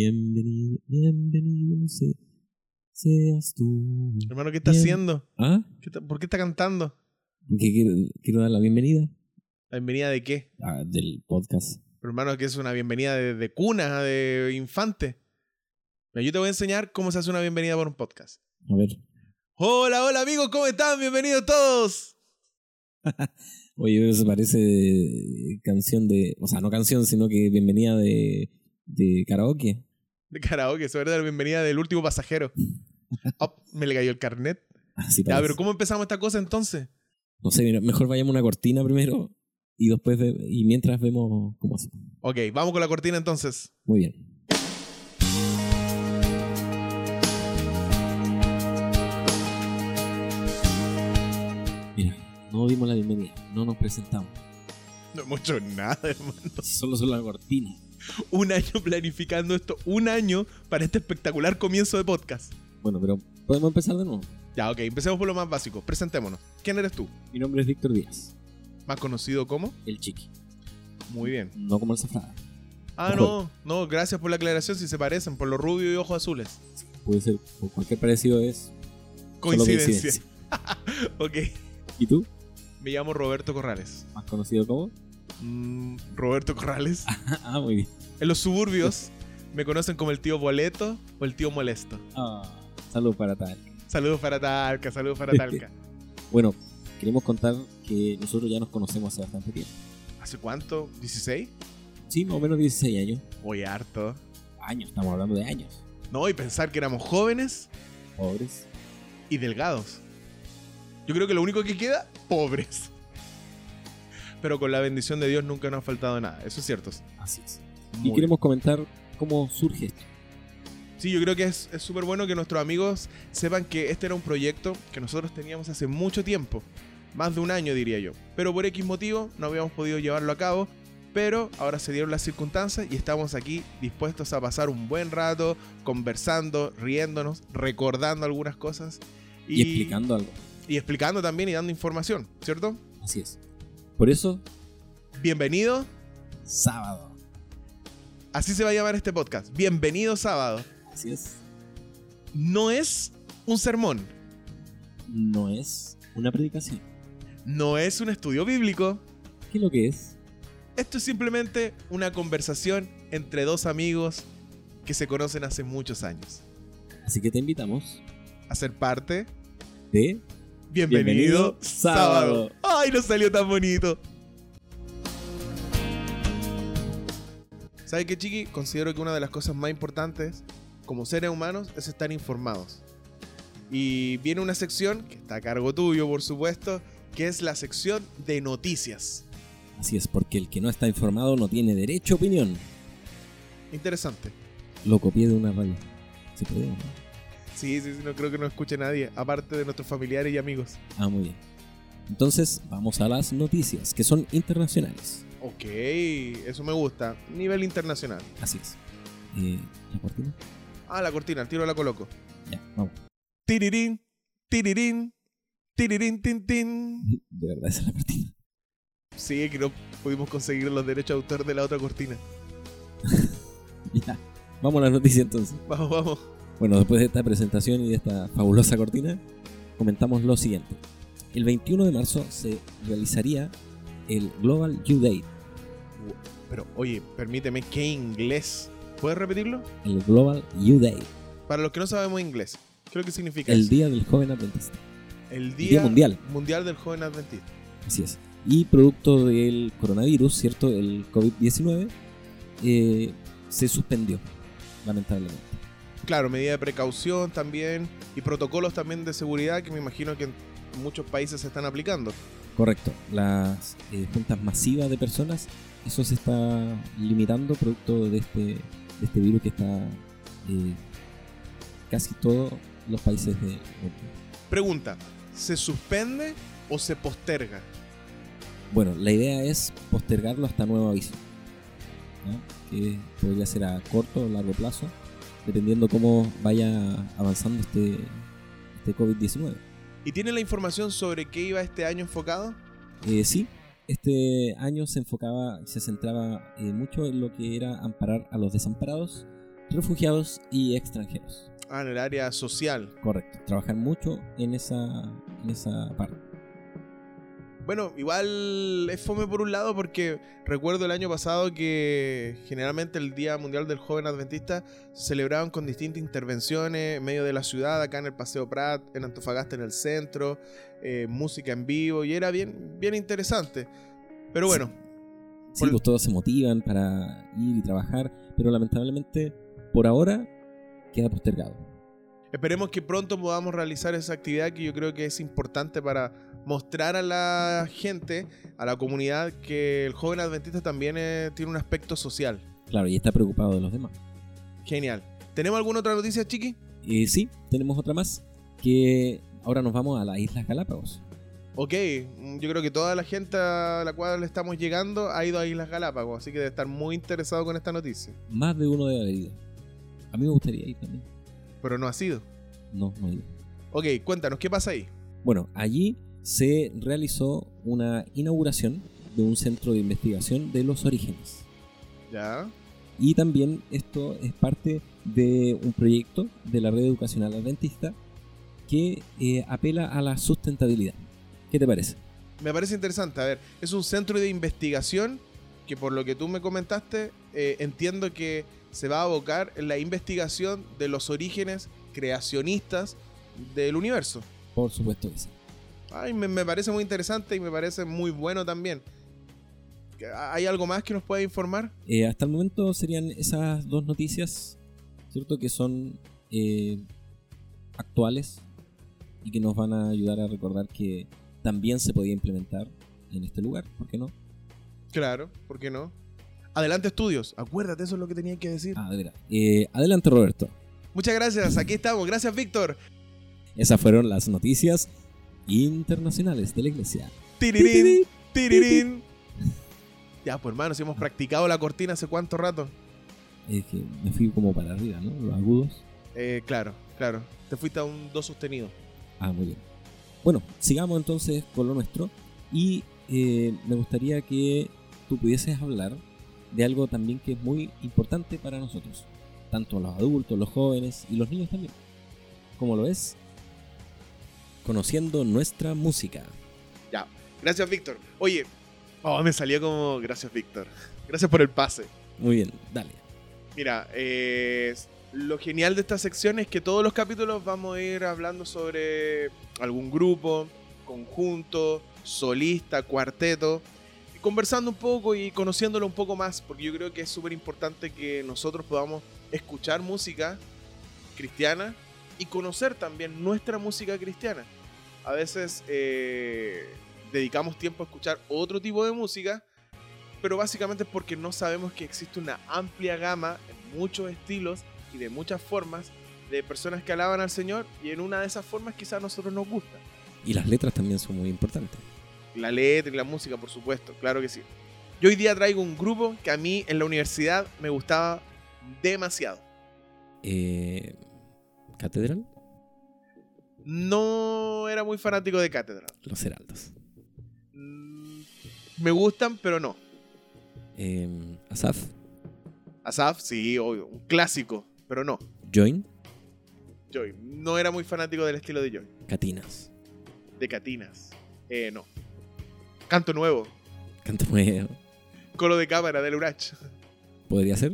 Bienvenido, bienvenido se- seas tú. Hermano, ¿qué está Bien. haciendo? ¿Ah? ¿Qué está- ¿Por qué está cantando? ¿Qué quiero, quiero dar la bienvenida ¿La bienvenida de qué? Ah, del podcast. Hermano, que es una bienvenida de, de cuna, de infante. Yo te voy a enseñar cómo se hace una bienvenida por un podcast. A ver. Hola, hola amigos, ¿cómo están? Bienvenidos todos. Oye, eso parece canción de. O sea, no canción, sino que bienvenida de, de karaoke. De karaoke, sobre la bienvenida del último pasajero. Oh, me le cayó el carnet. Así Ya, parece. pero ¿cómo empezamos esta cosa entonces? No sé, mejor vayamos a una cortina primero y después ve- y mientras vemos cómo hace. Ok, vamos con la cortina entonces. Muy bien. Mira, no dimos la bienvenida, no nos presentamos. No hemos hecho nada, hermano. Solo son la cortina. Un año planificando esto, un año para este espectacular comienzo de podcast. Bueno, pero podemos empezar de nuevo. Ya, ok, empecemos por lo más básico. Presentémonos. ¿Quién eres tú? Mi nombre es Víctor Díaz, Más conocido como. el chiqui, Muy bien. no como el zafrada. Ah, no, no, gracias por la aclaración si se parecen, por lo rubio y ojos azules. Puede ser, por cualquier parecido es. solo Coincidencia. ok, ¿Y tú? me llamo Roberto Corrales. Más conocido como. Mm, Roberto Corrales. ah, muy bien. En los suburbios me conocen como el tío Boleto o el tío Molesto. Ah, salud para tal. Saludos para Talca, saludos para Talca. Bueno, queremos contar que nosotros ya nos conocemos hace bastante tiempo. ¿Hace cuánto? ¿16? Sí, más o menos 16 años. Voy harto. Años, estamos hablando de años. No, y pensar que éramos jóvenes Pobres. y delgados. Yo creo que lo único que queda, pobres. Pero con la bendición de Dios nunca nos ha faltado nada, eso es cierto. Así es. Muy Y queremos comentar cómo surge esto. Sí, yo creo que es es súper bueno que nuestros amigos sepan que este era un proyecto que nosotros teníamos hace mucho tiempo. Más de un año, diría yo. Pero por X motivo no habíamos podido llevarlo a cabo. Pero ahora se dieron las circunstancias y estamos aquí dispuestos a pasar un buen rato conversando, riéndonos, recordando algunas cosas. Y, explicando algo. Y explicando también y dando información, ¿cierto? Así es. Por eso, Bienvenido. sábado. Así se va a llamar este podcast. Bienvenido sábado. Así es. No es un sermón. No es una predicación. No es un estudio bíblico. ¿Qué es lo que es? Esto es simplemente una conversación entre dos amigos que se conocen hace muchos años. Así que te invitamos A ser parte. de Bienvenido, Bienvenido sábado. sábado. ¡Ay, nos salió tan bonito! ¿Sabe qué, Chiqui? Considero que una de las cosas más importantes como seres humanos es estar informados. Y viene una sección que está a cargo tuyo, por supuesto, que es la sección de noticias. Así es, porque el que no está informado no tiene derecho a opinión. Interesante. Lo copié de una radio. ¿Se puede? no? Sí, sí, sí, no creo que no escuche nadie, aparte de nuestros familiares y amigos. Ah, muy bien. Entonces, vamos a las noticias, que son internacionales. Ok, eso me gusta. Nivel internacional. Así es. Eh, ¿La cortina? Ah, la cortina, al tiro la coloco. Ya, vamos. Tirirín, tirirín, tirirín, tin, tin. De verdad, esa es la cortina. Sí, que no pudimos conseguir los derechos de autor de la otra cortina. Ya. Vamos a las noticias entonces. Vamos, vamos. Bueno, después de esta presentación y de esta fabulosa cortina, comentamos lo siguiente. El 21 de marzo se realizaría el Global You Day. Pero, oye, permíteme, ¿qué inglés? ¿Puedes repetirlo? El Global You Day. Para los que no sabemos inglés, ¿qué es lo que significa El eso? Día del Joven Adventista. El día, Día Mundial. Mundial del Joven Adventista. Así es. Y producto del coronavirus, ¿cierto? El COVID-19, eh, se suspendió, lamentablemente. Claro, medida de precaución también y protocolos también de seguridad que me imagino que en muchos países se están aplicando. Correcto. Las eh, juntas masivas de personas, eso se está limitando producto de este, de este virus que está eh, casi todos los países del mundo. Pregunta, ¿se suspende o se posterga? Bueno, la idea es postergarlo hasta nuevo aviso. Que podría ser a corto o largo plazo, dependiendo cómo vaya avanzando este, este COVID-19. ¿Y tiene la información sobre qué iba este año enfocado? Eh, sí, este año se enfocaba, se centraba eh, mucho en lo que era amparar a los desamparados, refugiados y extranjeros. Ah, en el área social. Correcto. Trabajar mucho en esa, en esa parte. Bueno, igual es fome por un lado porque recuerdo el año pasado que generalmente el Día Mundial del Joven Adventista se celebraban con distintas intervenciones en medio de la ciudad, acá en el Paseo Prat, en Antofagasta en el centro, eh, música en vivo y era bien, bien interesante. Pero bueno. Sí, pues todos se motivan para ir y trabajar, pero lamentablemente por ahora queda postergado. Esperemos que pronto podamos realizar esa actividad que yo creo que es importante para mostrar a la gente, a la comunidad, que el joven adventista también eh, tiene un aspecto social. Claro, y está preocupado de los demás. Genial. ¿Tenemos alguna otra noticia, Chiqui? Eh, sí, tenemos otra más, que ahora nos vamos a las Islas Galápagos. Ok, yo creo que toda la gente a la cual le estamos llegando ha ido a Islas Galápagos, así que debe estar muy interesado con esta noticia. Más de uno debe haber ido. A mí me gustaría ir también. Pero no ha sido. No, no ha ido. Ok, cuéntanos, ¿qué pasa ahí? Bueno, allí se realizó una inauguración de un centro de investigación de los orígenes. Ya. Y también esto es parte de un proyecto de la red educacional adventista que eh, apela a la sustentabilidad. ¿Qué te parece? Me parece interesante. A ver, es un centro de investigación que por lo que tú me comentaste, eh, entiendo que se va a abocar en la investigación de los orígenes creacionistas del universo. Por supuesto que sí. Ay, me, parece muy interesante y me parece muy bueno también. ¿Hay algo más que nos pueda informar? Eh, hasta el momento serían esas dos noticias, ¿cierto? Que son eh, actuales y que nos van a ayudar a recordar que también se podía implementar en este lugar, ¿por qué no? Claro, ¿por qué no? Adelante estudios, acuérdate, eso es lo que tenía que decir. Ah, eh, adelante Roberto. Muchas gracias, aquí estamos, gracias Víctor. Esas fueron las noticias internacionales de la iglesia. Tirirín, tirirín. Ya, pues hermano, si hemos practicado la cortina hace cuánto rato. Es que me fui como para arriba, ¿no? Los agudos. Eh, claro, claro. Te fuiste a un do sostenido. Ah, muy bien. Bueno, sigamos entonces con lo nuestro. Y eh, me gustaría que tú pudieses hablar de algo también que es muy importante para nosotros, tanto los adultos, los jóvenes y los niños también. ¿Cómo lo es? Conociendo nuestra música. Ya, gracias Víctor. Oye, oh, me salió como gracias Víctor. Gracias por el pase. Muy bien, dale. Mira, eh, lo genial de esta sección es que todos los capítulos vamos a ir hablando sobre algún grupo, conjunto, solista, cuarteto, conversando un poco y conociéndolo un poco más, porque yo creo que es súper importante que nosotros podamos escuchar música cristiana y conocer también nuestra música cristiana. A veces eh, dedicamos tiempo a escuchar otro tipo de música, pero básicamente es porque no sabemos que existe una amplia gama en muchos estilos y de muchas formas de personas que alaban al Señor y en una de esas formas quizás a nosotros nos gusta. Y las letras también son muy importantes. La letra y la música, por supuesto, claro que sí. Yo hoy día traigo un grupo que a mí en la universidad me gustaba demasiado. Eh, ¿Catedral? No era muy fanático de Catedral. Los Heraldos. Mm, me gustan, pero no. Eh, Asaf. Asaf, sí, obvio. Un clásico, pero no. Join. Joy. No era muy fanático del estilo de Joy. Catinas. De Catinas. Eh, no. Canto Nuevo. Canto Nuevo. Colo de cámara del Urach. ¿Podría ser?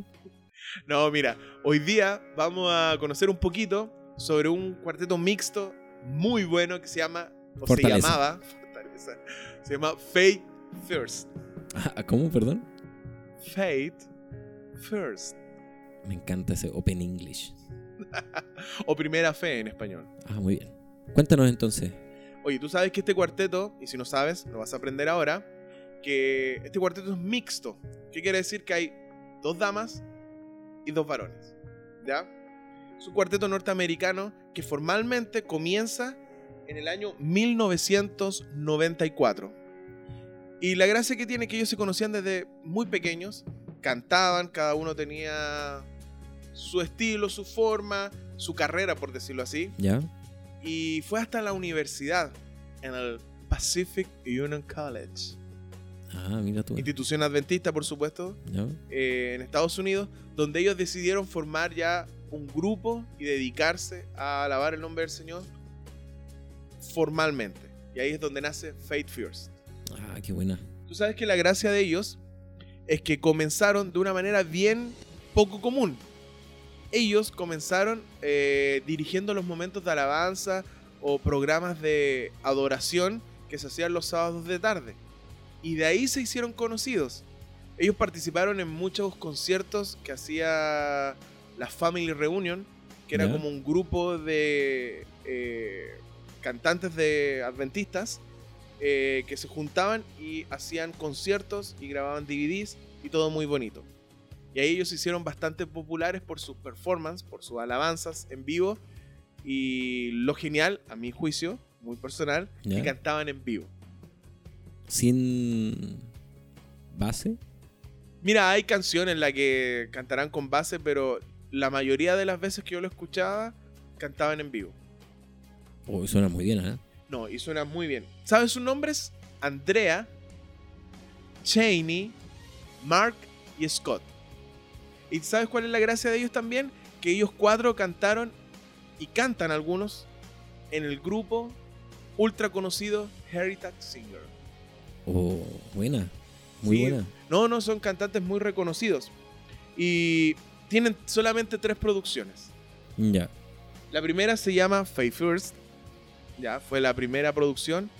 No, mira, hoy día vamos a conocer un poquito sobre un cuarteto mixto muy bueno que se llama, o se llamaba, se llama Fate First. Ah, ¿Cómo, perdón? Fate First. Me encanta ese Open English. o Primera Fe en español. Ah, muy bien. Cuéntanos entonces. Oye, tú sabes que este cuarteto, y si no sabes, lo vas a aprender ahora, que este cuarteto es mixto. ¿Qué quiere decir? Que hay dos damas y dos varones. ¿Ya? Es un cuarteto norteamericano que formalmente comienza en el año 1994. Y la gracia que tiene es que ellos se conocían desde muy pequeños, cantaban, cada uno tenía su estilo, su forma, su carrera, por decirlo así. ¿Ya? Y fue hasta la universidad, en el Pacific Union College. Ah, mira tú. institución adventista, por supuesto, eh, en Estados Unidos, donde ellos decidieron formar ya un grupo y dedicarse a alabar el nombre del Señor formalmente. Y ahí es donde nace Faith First. Ah, qué buena. Tú sabes que la gracia de ellos es que comenzaron de una manera bien poco común. Ellos comenzaron eh, dirigiendo los momentos de alabanza o programas de adoración que se hacían los sábados de tarde. Y de ahí se hicieron conocidos. Ellos participaron en muchos conciertos que hacía la Family Reunion, que era como un grupo de eh, cantantes de adventistas eh, que se juntaban y hacían conciertos y grababan DVDs y todo muy bonito. Y ahí ellos se hicieron bastante populares por sus performances, por sus alabanzas en vivo y lo genial, a mi juicio, muy personal, que cantaban en vivo. Sin base. Mira, hay canciones en las que cantarán con base, pero la mayoría de las veces que yo lo escuchaba, cantaban en vivo. Oh, suena muy bien, ¿eh? No, y suena muy bien. ¿Sabes sus nombres? Andrea, Cheney, Mark y Scott. ¿Y sabes cuál es la gracia de ellos también? Que ellos cuatro cantaron y cantan algunos en el grupo ultra conocido Heritage Singer. Oh, buena. Muy Sí. buena. No, no, son cantantes muy reconocidos. Y tienen solamente tres producciones. Ya. La primera se llama Faith First. Ya, fue la primera producción.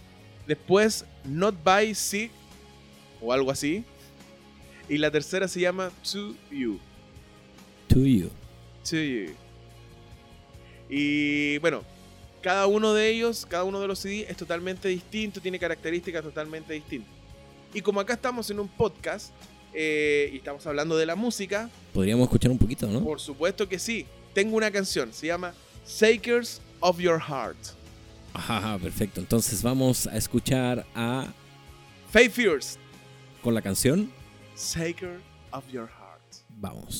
Después, Not By Sick. O algo así. Y la tercera se llama To You. To you. To You. Y bueno, cada uno de ellos, cada uno de los CD es totalmente distinto, tiene características totalmente distintas. Y como acá estamos en un podcast eh, y estamos hablando de la música, Podríamos escuchar un poquito, ¿no? por supuesto que sí. Tengo una canción, se llama Sakers of Your Heart. Ajá, perfecto. Entonces vamos a escuchar a Faith First, con la canción. Saker of Your Heart. Vamos.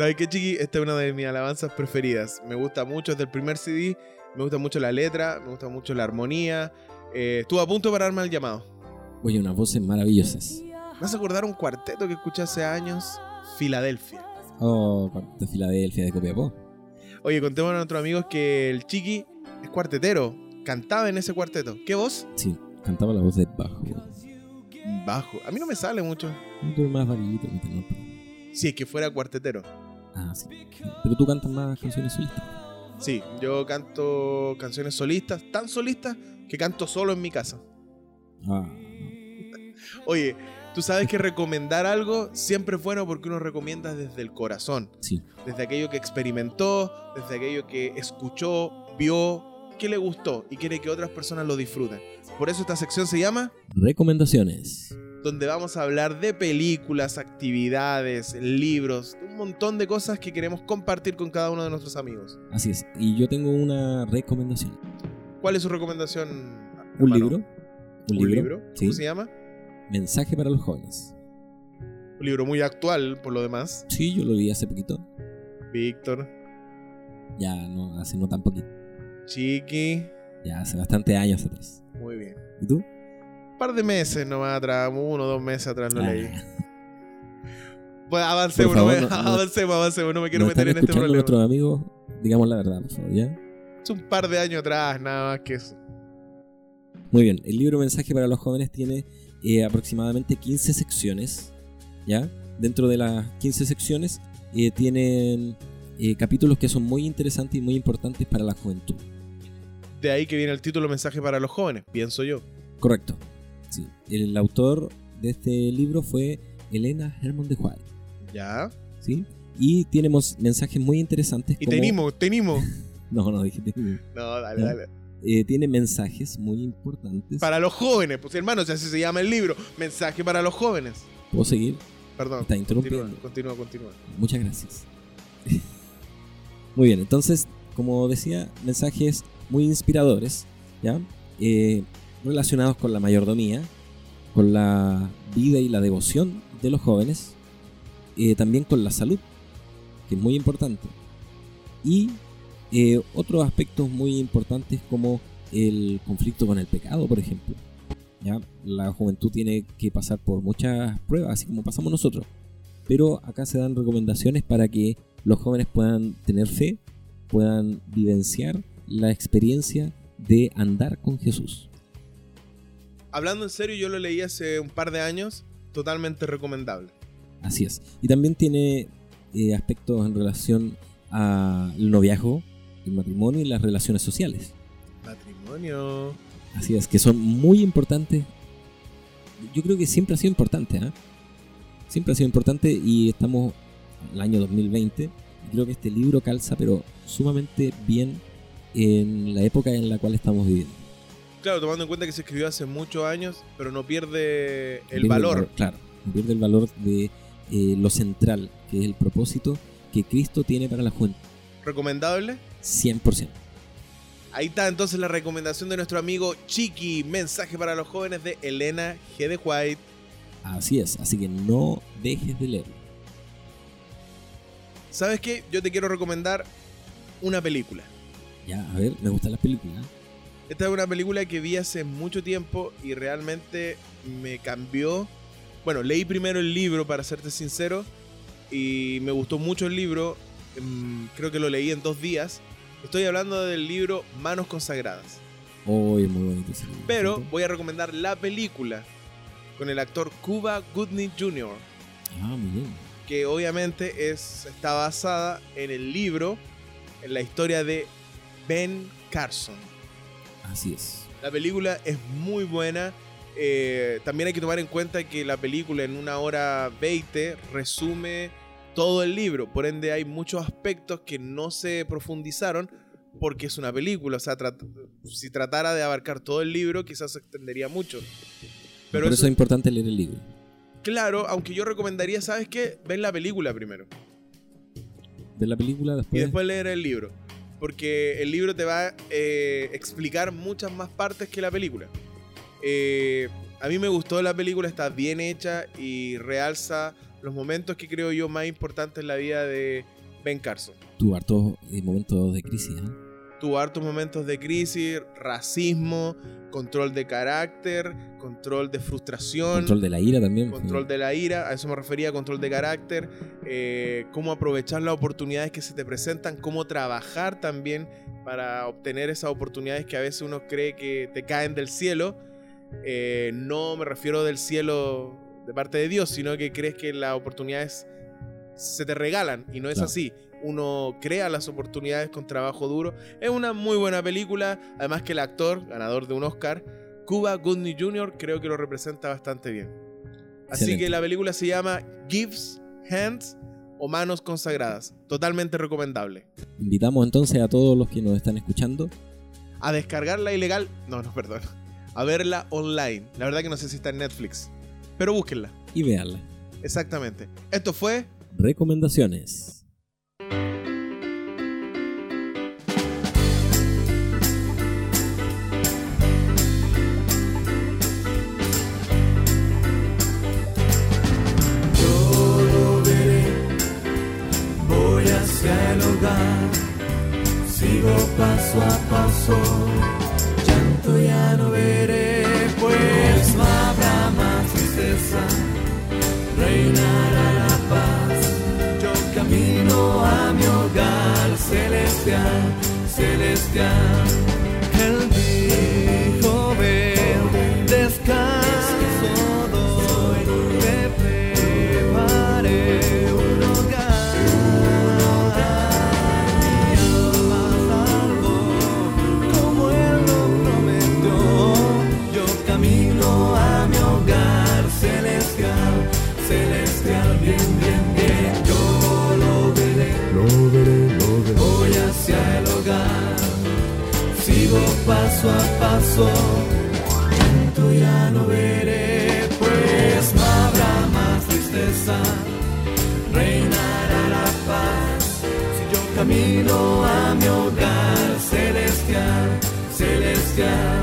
¿Sabes qué, Chiqui? Esta es una de mis alabanzas preferidas. Me gusta mucho desde el primer CD. Me gusta mucho la letra, me gusta mucho la armonía. Eh, estuve a punto para darme el llamado. Oye, unas voces maravillosas. Me hace acordar un cuarteto que escuché hace años, Filadelfia. Oh, de Filadelfia, de Copiapó. Oye, contémosle a nuestros amigos que el Chiqui es cuartetero. Cantaba en ese cuarteto. ¿Qué voz? Sí, cantaba la voz de bajo. Bajo. A mí no me sale mucho. Un poco más ¿viste? ¿no? Si es que fuera cuartetero. Ah, sí. Pero tú cantas más canciones solistas. Sí, yo canto canciones solistas, tan solistas que canto solo en mi casa. Ah, Oye, tú sabes que recomendar algo siempre es bueno porque uno recomienda desde el corazón, sí. desde aquello que experimentó, desde aquello que escuchó, vio, que le gustó y quiere que otras personas lo disfruten. Por eso esta sección se llama Recomendaciones. Donde vamos a hablar de películas, actividades, libros, un montón de cosas que queremos compartir con cada uno de nuestros amigos. Así es. Y yo tengo una recomendación. ¿Cuál es su recomendación? Un hermano? libro. Un, ¿Un libro. libro? Sí. ¿Cómo se llama? Mensaje para los jóvenes. Un libro muy actual, por lo demás. Sí, yo lo leí hace poquito. Víctor, Ya no, hace no tan poquito. Chiqui. Ya hace bastante años atrás. Muy bien. ¿Y tú? Un par de meses nomás atrás, uno o dos meses atrás lo Ah, leí. Pues avancemos, favor, no me- no- avancemos, avancemos, no me quiero meter en este problema. nuestros amigos. Digamos la verdad, por favor, ¿ya? Es un par de años atrás, nada más que eso. Muy bien, el libro Mensaje para los jóvenes tiene eh, aproximadamente 15 secciones, ¿ya? Dentro de las 15 secciones eh, tienen eh, capítulos que son muy interesantes y muy importantes para la juventud. De ahí que viene el título Mensaje para los jóvenes, pienso yo. Correcto. Sí. El autor de este libro fue Elena Hermon de White, Ya. ¿sí? Y tenemos mensajes muy interesantes Y como... tenemos, tenemos. No, no dije tenemos. No, dale, Ya. dale. Eh, tiene mensajes muy importantes. Para los jóvenes, pues hermano, así se llama el libro. Mensaje para los jóvenes. ¿Puedo seguir? Perdón. Está interrumpiendo. Continúa, continúa, continúa. Muchas gracias. muy bien, entonces, como decía, mensajes muy inspiradores, ¿ya? Eh, relacionados con la mayordomía, con la vida y la devoción de los jóvenes, eh, también con la salud, que es muy importante, y eh, otros aspectos muy importantes como el conflicto con el pecado, por ejemplo. ¿ya? La juventud tiene que pasar por muchas pruebas, así como pasamos nosotros pero acá se dan recomendaciones para que los jóvenes puedan tener fe, puedan vivenciar la experiencia de andar con Jesús. Hablando en serio, yo lo leí hace un par de años. Totalmente recomendable. Así es. Y también tiene eh, aspectos en relación al noviazgo, el matrimonio y las relaciones sociales. Matrimonio. Así es, que son muy importantes. Yo creo que siempre ha sido importante, ¿ah? Siempre ha sido importante y estamos en el año 2020. y Creo que este libro calza, pero sumamente bien en la época en la cual estamos viviendo. Claro, tomando en cuenta que se escribió hace muchos años, pero no pierde el Pierde valor. Claro, no pierde el valor de eh, lo central, que es el propósito que Cristo tiene para la juventud. Recomendable. 100%. Ahí está entonces la recomendación de nuestro amigo Chiqui. Mensaje para los jóvenes de Elena G. de White. Así es, así que no dejes de leerlo. ¿Sabes qué? Yo te quiero recomendar una película. Ya, a ver, me gustan las películas. Esta es una película que vi hace mucho tiempo y realmente me cambió. Bueno, leí primero el libro, para serte sincero, y me gustó mucho el libro. Mm, Creo que lo leí en dos días. Estoy hablando del libro Manos Consagradas. Oh, es muy bonito ese libro. Pero voy a recomendar la película con el actor Cuba Gooding Jr., Ah, muy bien. que obviamente es, está basada en el libro, en la historia de Ben Carson. Así es. La película es muy buena. Eh, también hay que tomar en cuenta que la película en una hora 20 resume todo el libro. Por ende hay muchos aspectos que no se profundizaron porque es una película. O sea, trat- si tratara de abarcar todo el libro quizás se extendería mucho. Pero Por eso, eso es importante leer el libro. claro, aunque yo recomendaría, ¿sabes qué? Ven la película primero Ver la película y después. después leer el libro. Porque el libro te va a eh, explicar muchas más partes que la película. Eh, a mí me gustó la película, está bien hecha y realza los momentos que creo yo más importantes en la vida de Ben Carson. Tuvo hartos eh, momentos de crisis. ¿eh? Tuvo hartos momentos de crisis, racismo, control de carácter, control de frustración. Control de la ira también. Control de la ira, a eso me refería, control de carácter, eh, cómo aprovechar las oportunidades que se te presentan, cómo trabajar también para obtener esas oportunidades que a veces uno cree que te caen del cielo. Eh, no me refiero del cielo de parte de Dios, sino que crees que las oportunidades se te regalan y no es Claro. así. Uno crea las oportunidades con trabajo duro. Es una muy buena película, además que el actor, ganador de un Oscar, Cuba Gooding Jr., creo que lo representa bastante bien. Así Excelente. que la película se llama Gives Hands o Manos Consagradas. Totalmente recomendable. Invitamos entonces a todos los que nos están escuchando A descargarla ilegal. No, no, perdón. A verla online. La verdad que no sé si está en Netflix. Pero búsquenla. y veanla. Exactamente. Esto fue Recomendaciones. paso a paso, llanto ya no veré, pues no habrá más tristeza, reinará la paz. Yo camino a mi hogar celestial, celestial. Paso a paso. Lento ya no veré, pues no habrá más tristeza. Reinará la paz si yo camino a mi hogar celestial, celestial.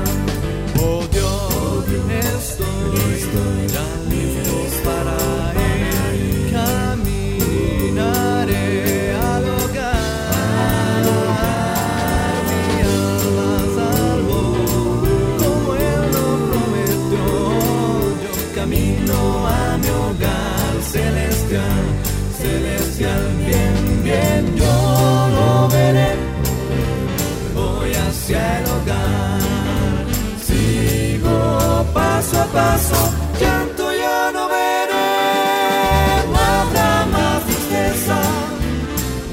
Paso llanto ya no veré. No habrá más tristeza,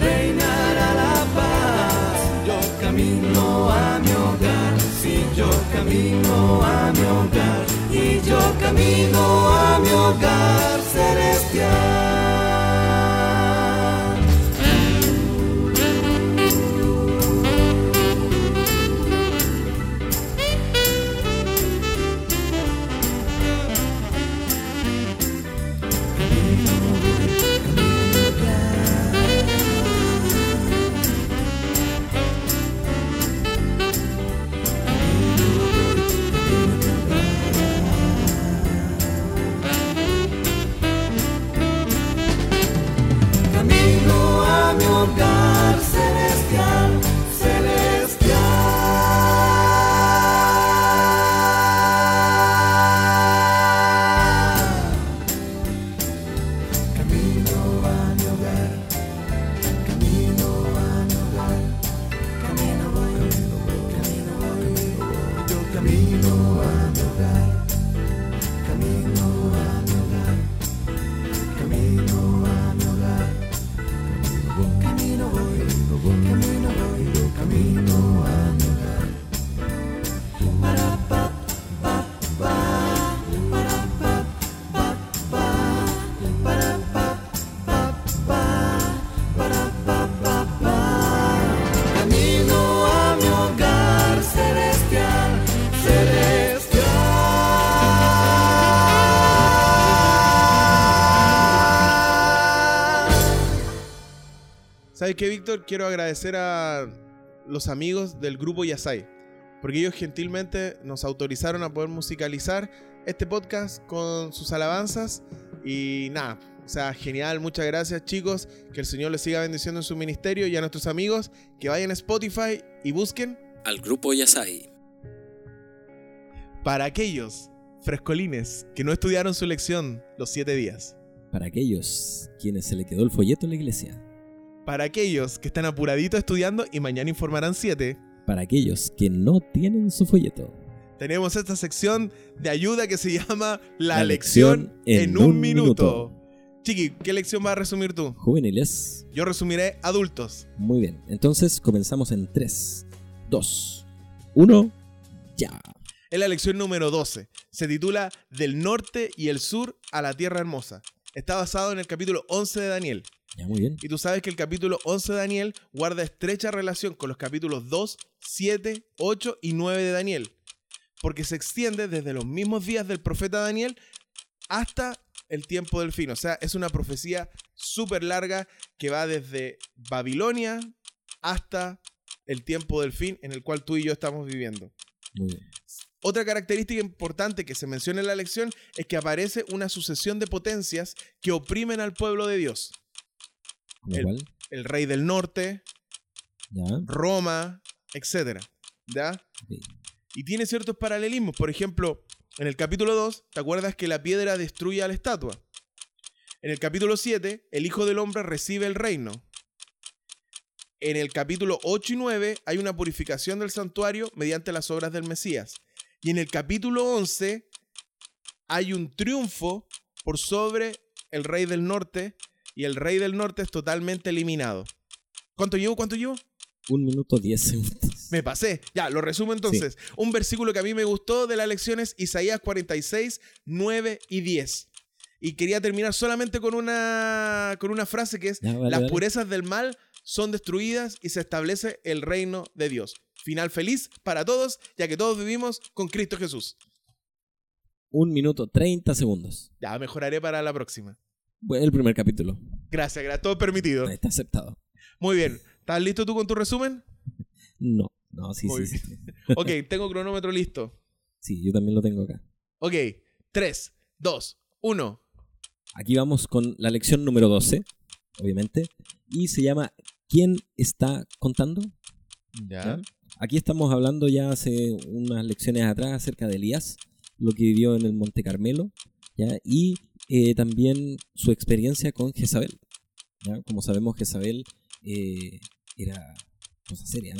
reinará la paz. Yo camino a mi hogar, si yo camino a mi hogar, y yo camino a mi hogar celestial. ¿Sabes qué, Víctor? Quiero agradecer a los amigos del grupo Yasai, porque ellos gentilmente nos autorizaron a poder musicalizar este podcast con sus alabanzas y nada. O sea, genial, muchas gracias chicos, que el Señor les siga bendiciendo en su ministerio y a nuestros amigos que vayan a Spotify y busquen Al grupo Yasai. para aquellos frescolines que no estudiaron su lección los siete días, Para aquellos quienes se le quedó el folleto en la iglesia. Para aquellos que están apuraditos estudiando y mañana informarán siete, Para aquellos que no tienen su folleto. tenemos esta sección de ayuda que se llama La, La lección, lección en, en un, un minuto. Chiqui, ¿qué lección vas a resumir tú? Juveniles. Yo resumiré adultos. Muy bien. Entonces comenzamos en 3, 2, 1, ya. Es la lección número 12. Se titula Del norte y el sur a la tierra hermosa. Está basado en el capítulo 11 de Daniel. Ya, muy bien. Y tú sabes que el capítulo 11 de Daniel guarda estrecha relación con los capítulos 2, 7, 8 y 9 de Daniel. Porque se extiende desde los mismos días del profeta Daniel hasta el tiempo del fin. O sea, es una profecía súper larga que va desde Babilonia hasta el tiempo del fin en el cual tú y yo estamos viviendo. Muy bien. Otra característica importante que se menciona en la lección es que aparece una sucesión de potencias que oprimen al pueblo de Dios. ¿Como El- rey del norte, Ya. Roma, etc. ¿Ya? Y tiene ciertos paralelismos. Por ejemplo, en el capítulo 2, ¿te acuerdas que la piedra destruye a la estatua? En el capítulo 7, el Hijo del Hombre recibe el reino. En el capítulo 8 y 9 hay una purificación del santuario mediante las obras del Mesías. Y en el capítulo 11 hay un triunfo por sobre el rey del norte y el rey del norte es totalmente eliminado. ¿Cuánto llevo? ¿Cuánto llevo? Un minuto diez segundos. Me pasé. Ya, lo resumo entonces. Un versículo que a mí me gustó de la lección es Isaías 46, 9 y 10. Y quería terminar solamente con una, con una frase que es, Ya, vale, las vale. purezas del mal son destruidas y se establece el reino de Dios. Final feliz para todos, ya que todos vivimos con Cristo Jesús. Un minuto treinta segundos. Ya, mejoraré para la próxima. Bueno, el primer capítulo. Gracias, gracias. Todo permitido. Está aceptado. Muy bien. ¿Estás listo tú con tu resumen? No, no, sí, Muy sí, sí. Ok, tengo cronómetro listo. Sí, yo también lo tengo acá. Ok, 3, 2, 1. Aquí vamos con la lección número 12, obviamente, y se llama ¿Quién está contando? Ya. Aquí estamos hablando ya hace unas lecciones atrás acerca de Elías, lo que vivió en el Monte Carmelo, ¿ya? y eh, también su experiencia con Jezabel. Como sabemos, Jezabel eh, era cosa seria.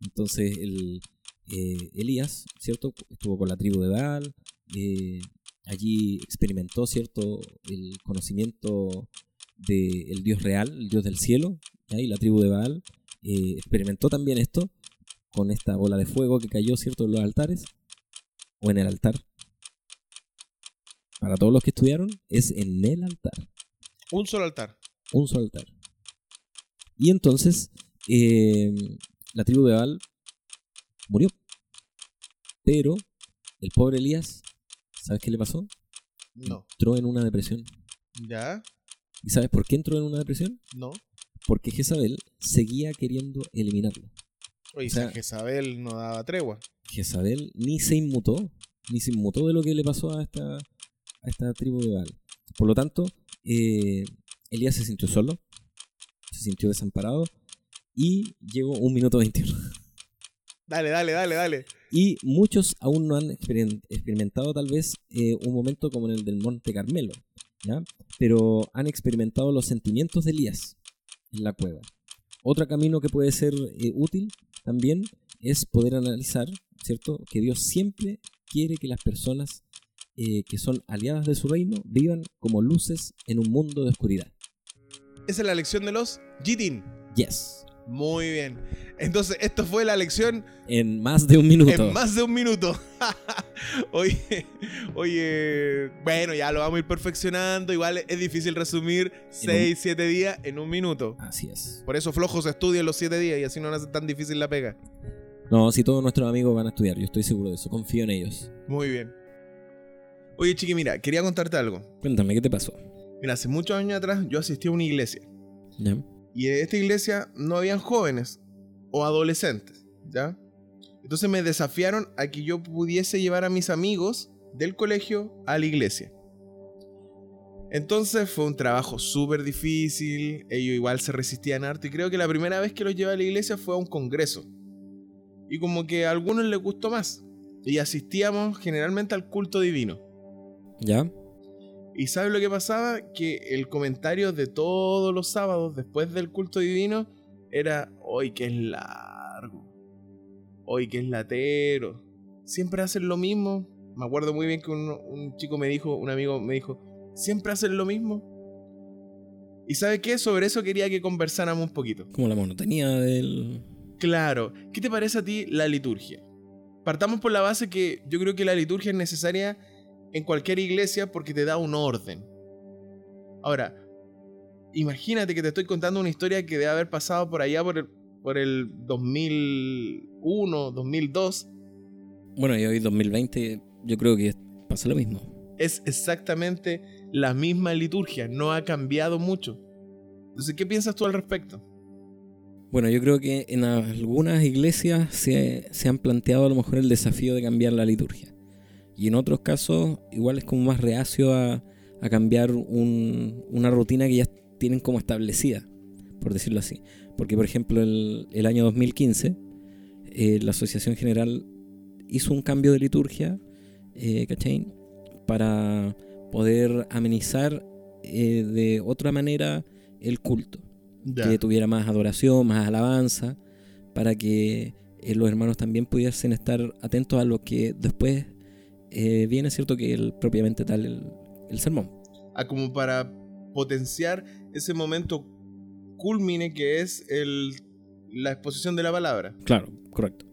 Entonces, el, eh, Elías, ¿cierto? Estuvo con la tribu de Baal, allí experimentó, ¿cierto? El conocimiento del Dios real, el Dios del cielo, y la tribu de Baal experimentó también esto con esta bola de fuego que cayó, ¿cierto?, en los altares o en el altar. Para todos los que estudiaron, es en el altar, Un solo altar. un solo altar. Y entonces, eh, la tribu de Baal murió. Pero el pobre Elías, ¿sabes qué le pasó? No. Entró en una depresión. ¿Ya? ¿Y sabes por qué entró en una depresión? No. Porque Jezabel seguía queriendo eliminarlo. Oye, O sea- Jezabel no daba tregua. Jezabel ni se inmutó, ni se inmutó de lo que le pasó a esta, a esta tribu de Baal. Por lo tanto, eh, Elías se sintió solo, se sintió desamparado y llegó un minuto 21. Dale, dale, dale, dale. Y muchos aún no han experimentado tal vez eh, un momento como en el del Monte Carmelo, ¿ya? pero han experimentado los sentimientos de Elías en la cueva. Otro camino que puede ser eh, útil también es poder analizar, ¿cierto? Que Dios siempre quiere que las personas eh, que son aliadas de su reino vivan como luces en un mundo de oscuridad. Esa es la lección de los Jitin. Yes. Muy bien. Entonces, esto fue la lección En más de un minuto. en más de un minuto. oye, oye, bueno, ya lo vamos a ir perfeccionando. Igual es difícil resumir 6, 7 días en un minuto. Así es. Por eso flojos estudian los 7 días y así no hace tan difícil la pega. No, si todos nuestros amigos van a estudiar, yo estoy seguro de eso, confío en ellos. Muy bien. Oye, chiqui, mira, quería contarte algo. Cuéntame, ¿qué te pasó? Mira, hace muchos años atrás yo asistí a una iglesia. ¿Ya? Y en esta iglesia no habían jóvenes o adolescentes, ¿ya? Entonces me desafiaron a que yo pudiese llevar a mis amigos del colegio a la iglesia. Entonces fue un trabajo súper difícil, ellos igual se resistían harto y creo que la primera vez que los llevé a la iglesia fue a un congreso. Y como que a algunos les gustó más. Y asistíamos generalmente al culto divino. ¿Ya? ¿Y sabes lo que pasaba? Que el comentario de todos los sábados después del culto divino era, hoy que es largo, hoy que es latero. Siempre hacen lo mismo. Me acuerdo muy bien que un, un chico me dijo, un amigo me dijo, siempre hacen lo mismo. ¿Y sabes qué? Sobre eso quería que conversáramos un poquito. Como la monotonía del... Claro, ¿qué te parece a ti la liturgia? Partamos por la base que yo creo que la liturgia es necesaria en cualquier iglesia porque te da un orden. Ahora, imagínate que te estoy contando una historia que debe haber pasado por allá por el, por el 2001, 2002. Bueno, y hoy 2020 yo creo que pasa lo mismo. Es exactamente la misma liturgia, no ha cambiado mucho. Entonces, ¿qué piensas tú al respecto? Bueno, yo creo que en algunas iglesias se, se han planteado a lo mejor el desafío de cambiar la liturgia. Y en otros casos igual es como más reacio a, a cambiar un- una rutina que ya tienen como establecida, por decirlo así. Porque por ejemplo el, el año 2015 eh, la Asociación General hizo un cambio de liturgia, eh, ¿cachai? Para poder amenizar eh, de otra manera el culto. Que tuviera más adoración, más alabanza, para que eh, los hermanos también pudiesen estar atentos a lo que después eh, viene, ¿cierto? Que el, propiamente tal el, el sermón. a como para potenciar ese momento culmine que es el, la exposición de la palabra. Claro, correcto.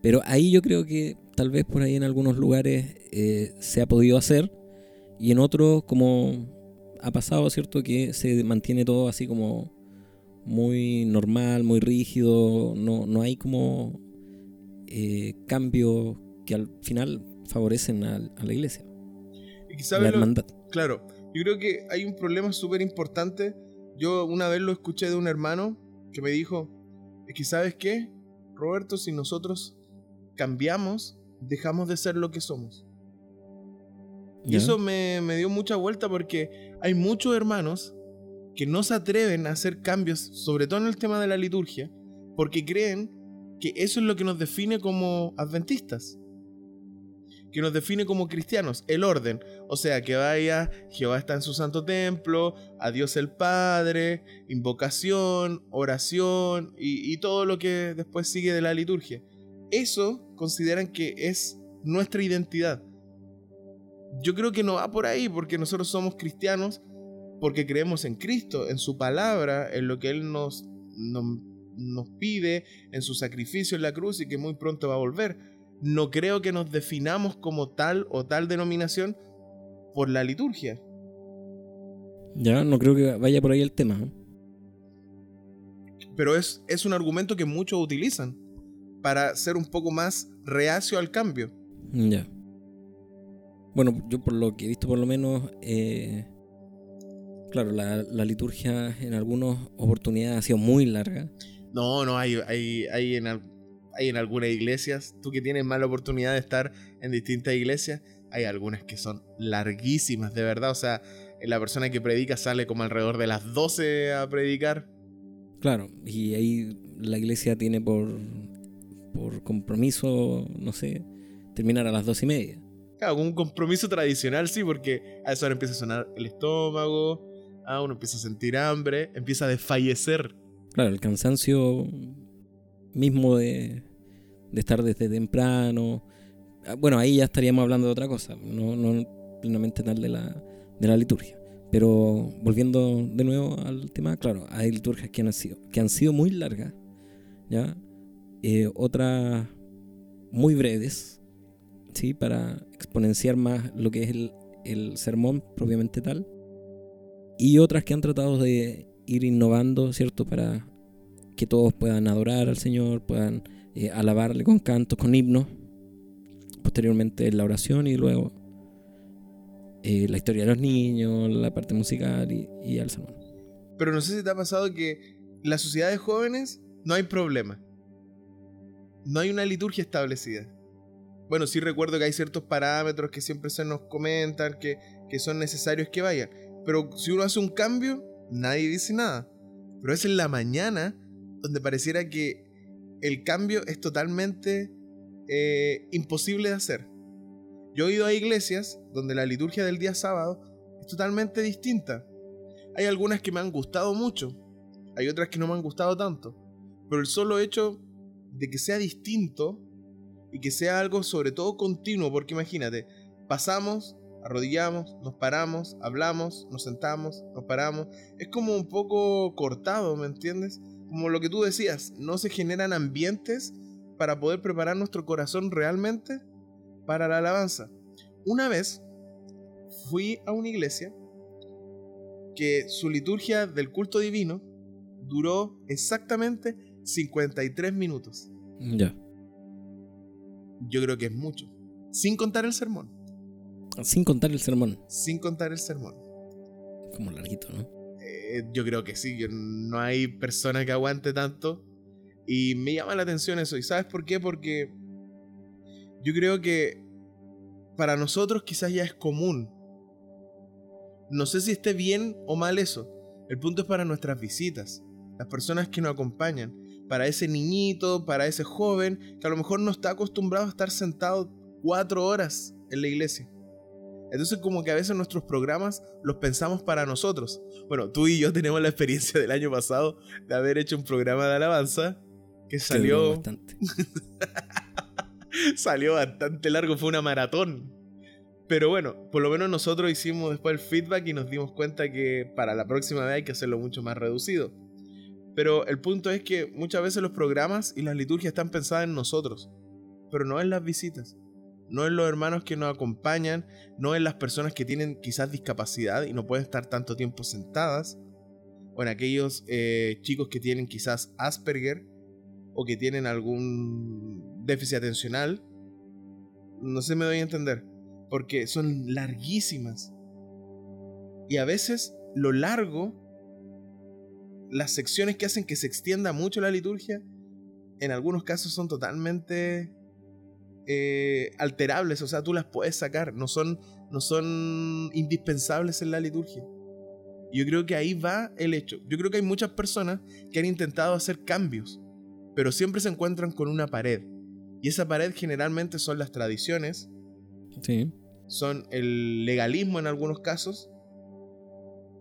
Pero ahí yo creo que tal vez por ahí en algunos lugares eh, se ha podido hacer y en otros como ha pasado, ¿cierto? Que se mantiene todo así como muy normal, muy rígido, no, no hay como eh, cambios que al final favorecen a, a la iglesia, Y quizá la lo- hermandad. Claro, yo creo que hay un problema súper importante. Yo una vez lo escuché de un hermano que me dijo, es que sabes qué, Roberto, si nosotros cambiamos, dejamos de ser lo que somos. Y eso me, me dio mucha vuelta porque hay muchos hermanos que no se atreven a hacer cambios, sobre todo en el tema de la liturgia, porque creen que eso es lo que nos define como adventistas, que nos define como cristianos, el orden. O sea, que vaya, Jehová está en su santo templo, a Dios el Padre, invocación, oración y, todo lo que después sigue de la liturgia. Eso consideran que es nuestra identidad. Yo creo que no va por ahí, porque nosotros somos cristianos, porque creemos en Cristo, en su palabra, en lo que Él nos, nos pide, en su sacrificio en la cruz y que muy pronto va a volver. No creo que nos definamos como tal o tal denominación por la liturgia. Ya, no creo que vaya por ahí el tema. ¿no? Pero es, es un argumento que muchos utilizan para ser un poco más reacio al cambio. Ya. Bueno, yo por lo que he visto por lo menos, eh, claro, la, la liturgia en algunas oportunidades ha sido muy larga. No, no, hay, hay, hay, en, hay en algunas iglesias, tú que tienes mala oportunidad de estar en distintas iglesias, hay algunas que son larguísimas, de verdad. O sea, la persona que predica sale como alrededor de las 12 a predicar. Claro, y ahí la iglesia tiene por, por compromiso, no sé, terminar a las dos y media. Claro, un compromiso tradicional, sí, porque a esa hora empieza a sonar el estómago, ah, uno empieza a sentir hambre, empieza a desfallecer. Claro, el cansancio mismo de, estar desde temprano. Ah, Bueno, ahí ya estaríamos hablando de otra cosa, no, no plenamente tal de la, de la liturgia. Pero volviendo de nuevo al tema, claro, hay liturgias que han sido, que han sido muy largas, ¿ya? Eh, otras muy breves, ¿sí? Para exponenciar más lo que es el, el sermón propiamente tal. Y otras que han tratado de ir innovando, ¿cierto? Para que todos puedan adorar al Señor, puedan eh, alabarle con cantos, con himnos. Posteriormente la oración y luego eh, la historia de los niños, la parte musical y, y el sermón. Pero no sé si te ha pasado que en las sociedades jóvenes no hay problema. No hay una liturgia establecida. Bueno, sí recuerdo que hay ciertos parámetros que siempre se nos comentan que, que son necesarios que vayan. Pero si uno hace un cambio, nadie dice nada. Pero es en la mañana donde pareciera que el cambio es totalmente eh, imposible de hacer. Yo he ido a iglesias donde la liturgia del día sábado es totalmente distinta. Hay algunas que me han gustado mucho, hay otras que no me han gustado tanto. Pero el solo hecho de que sea distinto y que sea algo sobre todo continuo, porque imagínate, pasamos, arrodillamos, nos paramos, hablamos, nos sentamos, nos paramos. Es como un poco cortado, ¿me entiendes? Como lo que tú decías, no se generan ambientes para poder preparar nuestro corazón realmente para la alabanza. Una vez fui a una iglesia que su liturgia del culto divino duró exactamente 53 minutos. Ya. Yo creo que es mucho. Sin contar el sermón. Sin contar el sermón, Sin contar el sermón. como larguito, ¿no? Eh, yo creo que sí. no hay persona que aguante tanto. Y me llama la atención eso. ¿Y sabes por qué? Porque yo creo que para nosotros quizás ya es común. No sé si esté bien o mal eso. El punto es para nuestras visitas. Las personas que nos acompañan. Para ese niñito, para ese joven que a lo mejor no está acostumbrado a estar sentado cuatro horas en la iglesia. Entonces como que a veces nuestros programas los pensamos para nosotros. Bueno, tú y yo tenemos la experiencia del año pasado de haber hecho un programa de alabanza que salió, bastante. salió bastante largo, fue una maratón. Pero bueno, por lo menos nosotros hicimos después el feedback y nos dimos cuenta que para la próxima vez hay que hacerlo mucho más reducido. Pero el punto es que muchas veces los programas y las liturgias están pensadas en nosotros, pero no en las visitas, no en los hermanos que nos acompañan, no en las personas que tienen quizás discapacidad y no pueden estar tanto tiempo sentadas, o en aquellos eh, chicos que tienen quizás Asperger o que tienen algún déficit atencional. No sé si me doy a entender, porque son larguísimas. Y a veces lo largo las secciones que hacen que se extienda mucho la liturgia, en algunos casos son totalmente eh, alterables, o sea, tú las puedes sacar, no son, no son indispensables en la liturgia. Yo creo que ahí va el hecho. Yo creo que hay muchas personas que han intentado hacer cambios, pero siempre se encuentran con una pared. Y esa pared generalmente son las tradiciones, Sí. son el legalismo en algunos casos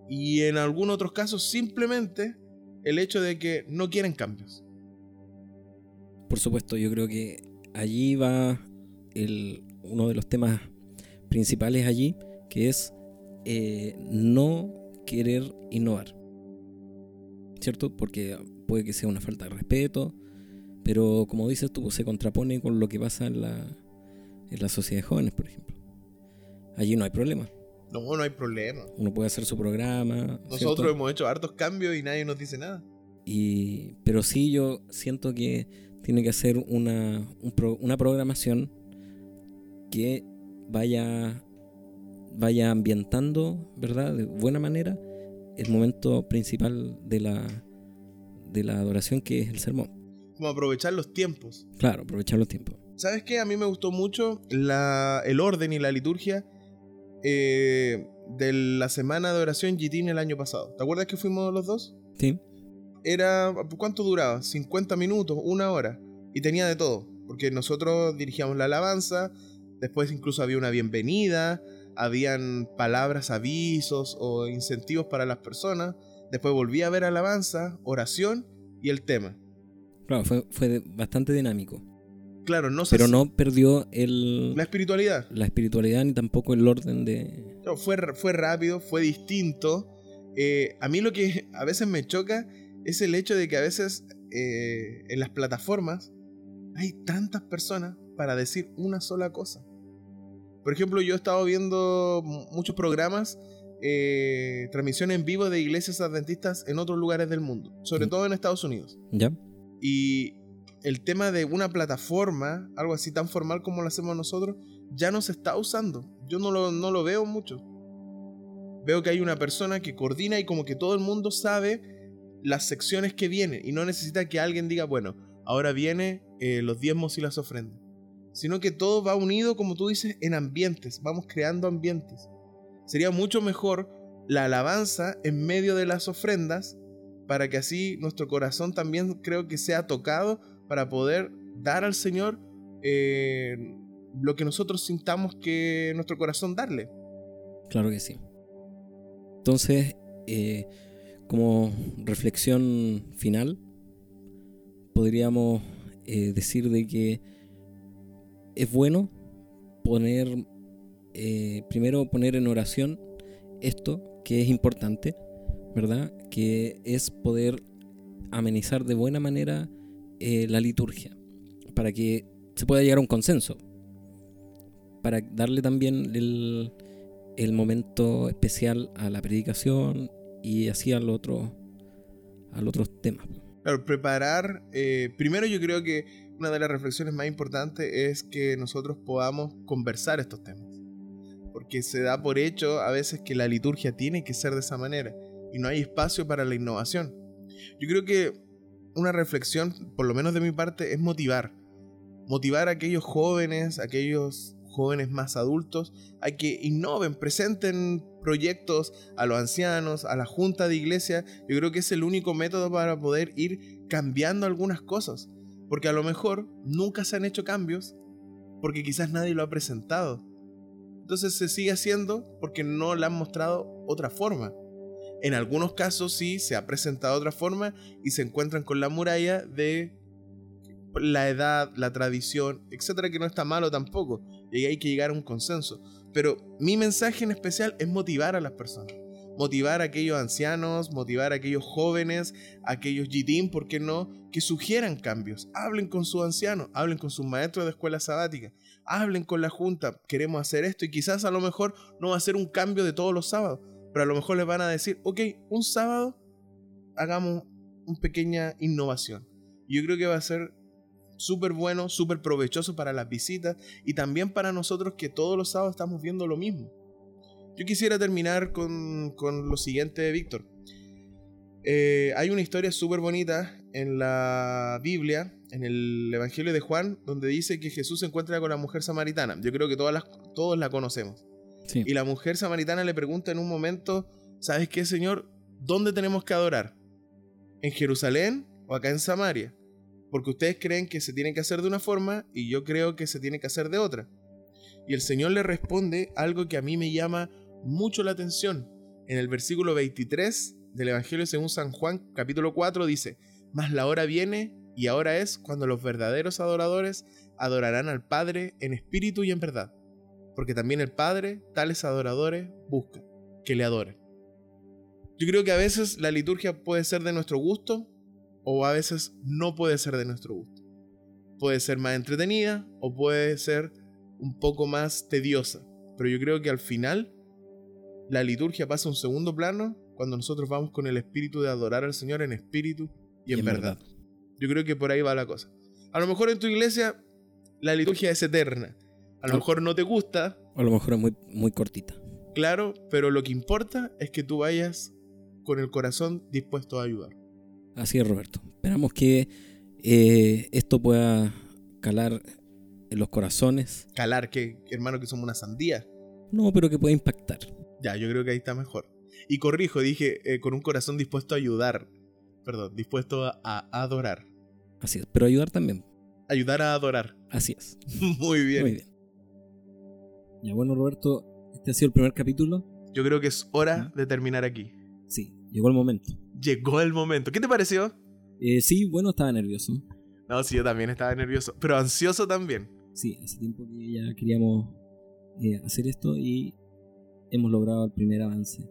y en algunos otros casos simplemente el hecho de que no quieren cambios. Por supuesto, yo creo que allí va el, uno de los temas principales allí, que es eh, no querer innovar. ¿Cierto? Porque puede que sea una falta de respeto, pero como dices tú, se contrapone con lo que pasa en la, en la sociedad de jóvenes, por ejemplo. Allí no hay problema. No, no hay problema. Uno puede hacer su programa. Nosotros ¿cierto? hemos hecho hartos cambios y nadie nos dice nada. Y, pero sí yo siento que tiene que hacer una, un pro- una programación que vaya, vaya ambientando, ¿verdad? De buena manera el momento principal de la, de la adoración que es el sermón. Como aprovechar los tiempos. Claro, aprovechar los tiempos. ¿Sabes qué? A mí me gustó mucho la- el orden y la liturgia eh, de la semana de oración Gitín el año pasado. ¿Te acuerdas que fuimos los dos? Sí, era. ¿Cuánto duraba? 50 minutos, una hora. Y tenía de todo. Porque nosotros dirigíamos la alabanza. Después incluso había una bienvenida. Habían palabras, avisos o incentivos para las personas. Después volví a ver alabanza, oración y el tema. claro, fue, fue bastante dinámico. Claro, no sé Pero si- no perdió el, la espiritualidad. la espiritualidad ni tampoco el orden de... Fue, fue rápido, fue distinto. Eh, a mí lo que a veces me choca es el hecho de que a veces eh, en las plataformas hay tantas personas para decir una sola cosa. Por ejemplo, yo he estado viendo mu- muchos programas, eh, transmisión en vivo de iglesias adventistas en otros lugares del mundo, sobre Mm. todo en Estados Unidos. ¿Ya? Y el tema de una plataforma, algo así tan formal como lo hacemos nosotros, ya no se está usando. Yo no lo, no lo veo mucho. Veo que hay una persona que coordina y como que todo el mundo sabe las secciones que vienen y no necesita que alguien diga, bueno, ahora viene eh, los diezmos y las ofrendas. Sino que todo va unido, como tú dices, en ambientes. Vamos creando ambientes. Sería mucho mejor la alabanza en medio de las ofrendas para que así nuestro corazón también creo que sea tocado para poder dar al Señor eh, lo que nosotros sintamos que nuestro corazón darle. Claro que sí. Entonces, eh, como reflexión final, podríamos eh, decir de que es bueno poner, eh, primero poner en oración esto que es importante, ¿verdad? Que es poder amenizar de buena manera eh, la liturgia, para que se pueda llegar a un consenso, para darle también el, el momento especial a la predicación y así al otro, al otros temas. Claro, preparar, eh, primero yo creo que una de las reflexiones más importantes es que nosotros podamos conversar estos temas. Porque se da por hecho a veces que la liturgia tiene que ser de esa manera y no hay espacio para la innovación. Yo creo que una reflexión, por lo menos de mi parte, es motivar. Motivar a aquellos jóvenes, aquellos jóvenes más adultos, a que innoven, presenten proyectos a los ancianos, a la junta de iglesia. Yo creo que es el único método para poder ir cambiando algunas cosas. Porque a lo mejor nunca se han hecho cambios porque quizás nadie lo ha presentado. entonces se sigue haciendo porque no le han mostrado otra forma. En algunos casos sí se ha presentado otra forma y se encuentran con la muralla de la edad, la tradición, etcétera, que no está malo tampoco. Y hay que llegar a un consenso. Pero mi mensaje en especial es motivar a las personas. Motivar a aquellos ancianos, motivar a aquellos jóvenes, a aquellos GTIM, ¿por qué no? Que sugieran cambios. Hablen con sus ancianos, hablen con sus maestros de escuela sabática, hablen con la junta. Queremos hacer esto y quizás a lo mejor no va a ser un cambio de todos los sábados, pero a lo mejor les van a decir, ok, un sábado hagamos una pequeña innovación. Yo creo que va a ser súper bueno, súper provechoso para las visitas y también para nosotros que todos los sábados estamos viendo lo mismo. Yo quisiera terminar con, con lo siguiente, Víctor. Eh, hay una historia súper bonita en la Biblia, en el Evangelio de Juan, donde dice que Jesús se encuentra con la mujer samaritana. Yo creo que todas las, todos la conocemos. Sí. Y la mujer samaritana le pregunta en un momento, ¿sabes qué, Señor? ¿Dónde tenemos que adorar? ¿En Jerusalén o acá en Samaria? Porque ustedes creen que se tiene que hacer de una forma y yo creo que se tiene que hacer de otra. Y el Señor le responde algo que a mí me llama mucho la atención. En el versículo 23 del Evangelio según San Juan, capítulo 4, dice, Mas la hora viene y ahora es cuando los verdaderos adoradores adorarán al Padre en espíritu y en verdad. Porque también el Padre, tales adoradores, busca que le adoren. Yo creo que a veces la liturgia puede ser de nuestro gusto o a veces no puede ser de nuestro gusto. Puede ser más entretenida o puede ser un poco más tediosa. Pero yo creo que al final la liturgia pasa a un segundo plano cuando nosotros vamos con el espíritu de adorar al Señor en espíritu y en, verdad. Yo creo que por ahí va la cosa. A lo mejor en tu iglesia la liturgia es eterna. A lo mejor no te gusta, a lo mejor es muy, muy cortita. claro, pero lo que importa es que tú vayas con el corazón dispuesto a ayudar. Así es, Roberto. Esperamos que eh, esto pueda calar en los corazones. Calar, que hermano, que somos una sandía. No, pero que pueda impactar. Ya, yo creo que ahí está mejor. Y corrijo, dije eh, con un corazón dispuesto a ayudar. Perdón, dispuesto a, a adorar. Así es. Pero ayudar también. Ayudar a adorar. Así es. Muy bien. Muy bien. Ya bueno, Roberto, este ha sido el primer capítulo. Yo creo que es hora de terminar aquí. Sí, llegó el momento. Llegó el momento. ¿Qué te pareció? Eh, sí, bueno, estaba nervioso. No, sí, yo también estaba nervioso, pero ansioso también. Sí, hace tiempo que ya queríamos eh, hacer esto y hemos logrado el primer avance.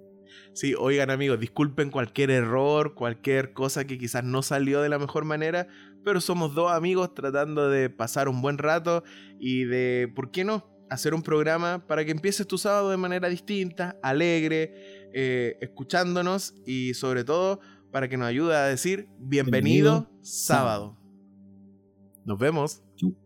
Sí, oigan amigos, disculpen cualquier error, cualquier cosa que quizás no salió de la mejor manera, pero somos dos amigos tratando de pasar un buen rato y de, ¿por qué no? Hacer un programa para que empieces tu sábado de manera distinta, alegre, eh, escuchándonos y sobre todo para que nos ayude a decir bienvenido, Bienvenido sábado. Nos vemos. Chau.